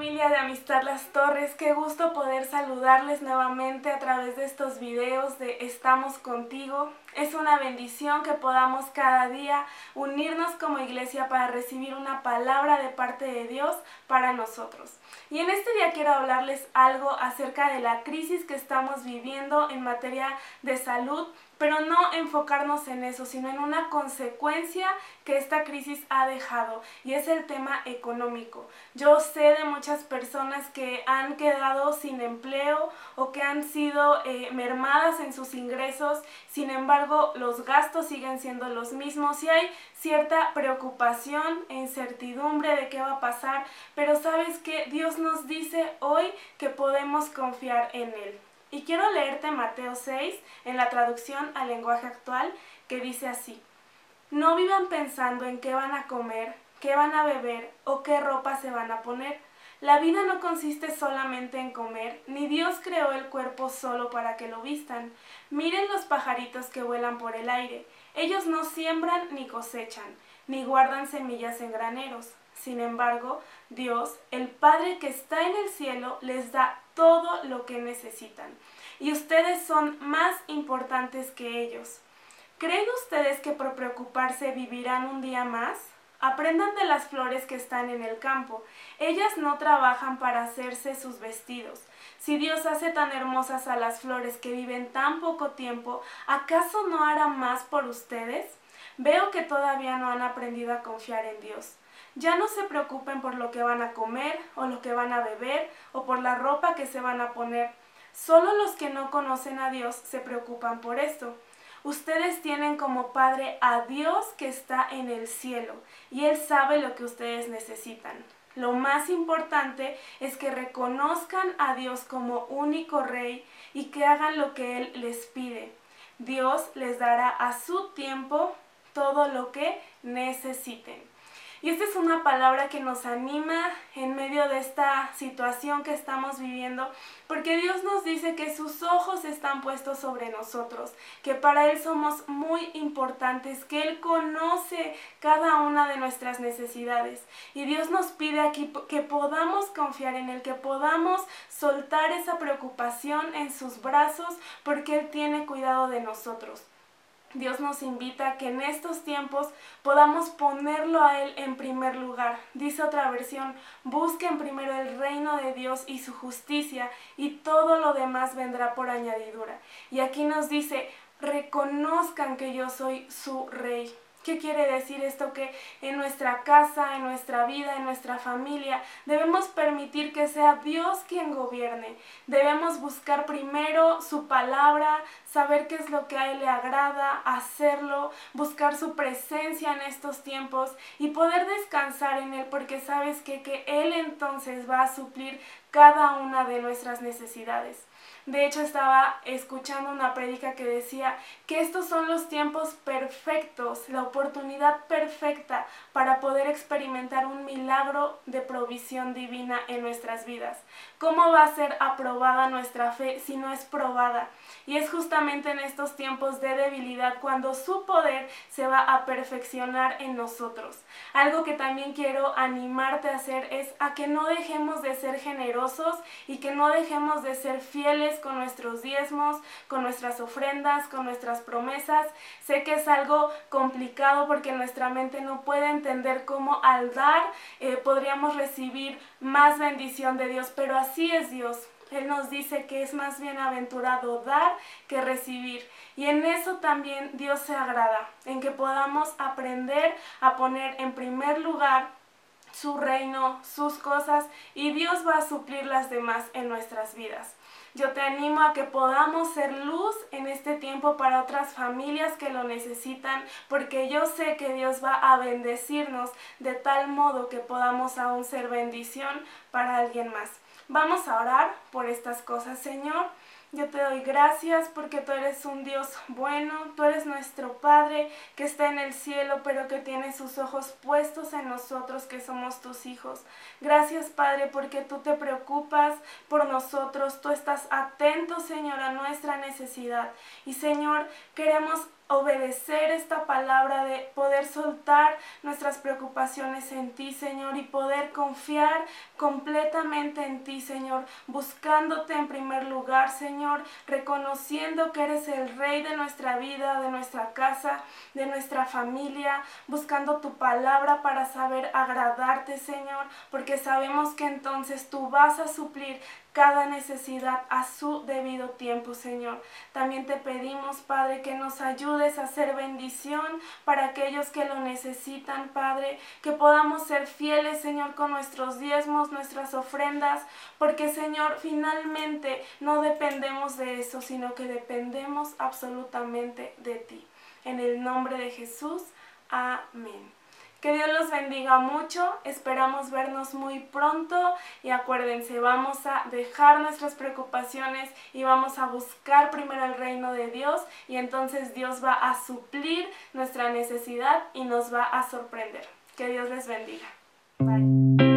mean, padres, qué gusto poder saludarles nuevamente a través de estos videos de Estamos contigo. Es una bendición que podamos cada día unirnos como iglesia para recibir una palabra de parte de Dios para nosotros. Y en este día quiero hablarles algo acerca de la crisis que estamos viviendo en materia de salud pero no enfocarnos en eso, sino en una consecuencia que esta crisis ha dejado y es el tema económico. Yo sé de muchas personas que han quedado sin empleo o que han sido eh, mermadas en sus ingresos, sin embargo los gastos siguen siendo los mismos y hay cierta preocupación e incertidumbre de qué va a pasar, pero sabes que Dios nos dice hoy que podemos confiar en Él. Y quiero leerte Mateo 6 en la traducción al lenguaje actual que dice así. No vivan pensando en qué van a comer, qué van a beber o qué ropa se van a poner. La vida no consiste solamente en comer, ni Dios creó el cuerpo solo para que lo vistan. Miren los pajaritos que vuelan por el aire. Ellos no siembran ni cosechan, ni guardan semillas en graneros. Sin embargo, Dios, el Padre que está en el cielo, les da todo lo que necesitan. Y ustedes son más importantes que ellos. ¿Creen ustedes que por preocuparse vivirán un día más? Aprendan de las flores que están en el campo. Ellas no trabajan para hacerse sus vestidos. Si Dios hace tan hermosas a las flores que viven tan poco tiempo, ¿acaso no hará más por ustedes? Veo que todavía no han aprendido a confiar en Dios. Ya no se preocupen por lo que van a comer o lo que van a beber o por la ropa que se van a poner. Solo los que no conocen a Dios se preocupan por esto. Ustedes tienen como Padre a Dios que está en el cielo y Él sabe lo que ustedes necesitan. Lo más importante es que reconozcan a Dios como único Rey y que hagan lo que Él les pide. Dios les dará a su tiempo todo lo que necesiten. Y esta es una palabra que nos anima en medio de esta situación que estamos viviendo, porque Dios nos dice que sus ojos están puestos sobre nosotros, que para Él somos muy importantes, que Él conoce cada una de nuestras necesidades. Y Dios nos pide aquí que podamos confiar en Él, que podamos soltar esa preocupación en sus brazos, porque Él tiene cuidado de nosotros. Dios nos invita a que en estos tiempos podamos ponerlo a Él en primer lugar. Dice otra versión, busquen primero el reino de Dios y su justicia y todo lo demás vendrá por añadidura. Y aquí nos dice, reconozcan que yo soy su rey. ¿Qué quiere decir esto? Que en nuestra casa, en nuestra vida, en nuestra familia, debemos permitir que sea Dios quien gobierne. Debemos buscar primero su palabra, saber qué es lo que a Él le agrada, hacerlo, buscar su presencia en estos tiempos y poder descansar en Él porque sabes que, que Él entonces va a suplir cada una de nuestras necesidades. De hecho, estaba escuchando una prédica que decía que estos son los tiempos perfectos, la oportunidad perfecta para poder experimentar un milagro de provisión divina en nuestras vidas. ¿Cómo va a ser aprobada nuestra fe si no es probada? Y es justamente en estos tiempos de debilidad cuando su poder se va a perfeccionar en nosotros. Algo que también quiero animarte a hacer es a que no dejemos de ser generosos y que no dejemos de ser fieles con nuestros diezmos, con nuestras ofrendas, con nuestras promesas. Sé que es algo complicado porque nuestra mente no puede entender cómo al dar eh, podríamos recibir más bendición de Dios, pero así es Dios. Él nos dice que es más bienaventurado dar que recibir. Y en eso también Dios se agrada, en que podamos aprender a poner en primer lugar su reino, sus cosas, y Dios va a suplir las demás en nuestras vidas. Yo te animo a que podamos ser luz en este tiempo para otras familias que lo necesitan, porque yo sé que Dios va a bendecirnos de tal modo que podamos aún ser bendición para alguien más. Vamos a orar por estas cosas, Señor. Yo te doy gracias porque tú eres un Dios bueno, tú eres nuestro Padre que está en el cielo, pero que tiene sus ojos puestos en nosotros que somos tus hijos. Gracias Padre porque tú te preocupas por nosotros, tú estás atento Señor a nuestra necesidad. Y Señor, queremos obedecer esta palabra, de poder soltar nuestras preocupaciones en ti, Señor, y poder confiar completamente en ti, Señor, buscándote en primer lugar, Señor, reconociendo que eres el Rey de nuestra vida, de nuestra casa, de nuestra familia, buscando tu palabra para saber agradarte, Señor, porque sabemos que entonces tú vas a suplir cada necesidad a su debido tiempo, Señor. También te pedimos, Padre, que nos ayudes a hacer bendición para aquellos que lo necesitan, Padre, que podamos ser fieles, Señor, con nuestros diezmos, nuestras ofrendas, porque, Señor, finalmente no dependemos de eso, sino que dependemos absolutamente de ti. En el nombre de Jesús, amén. Que Dios los bendiga mucho, esperamos vernos muy pronto y acuérdense, vamos a dejar nuestras preocupaciones y vamos a buscar primero el reino de Dios y entonces Dios va a suplir nuestra necesidad y nos va a sorprender. Que Dios les bendiga. Bye.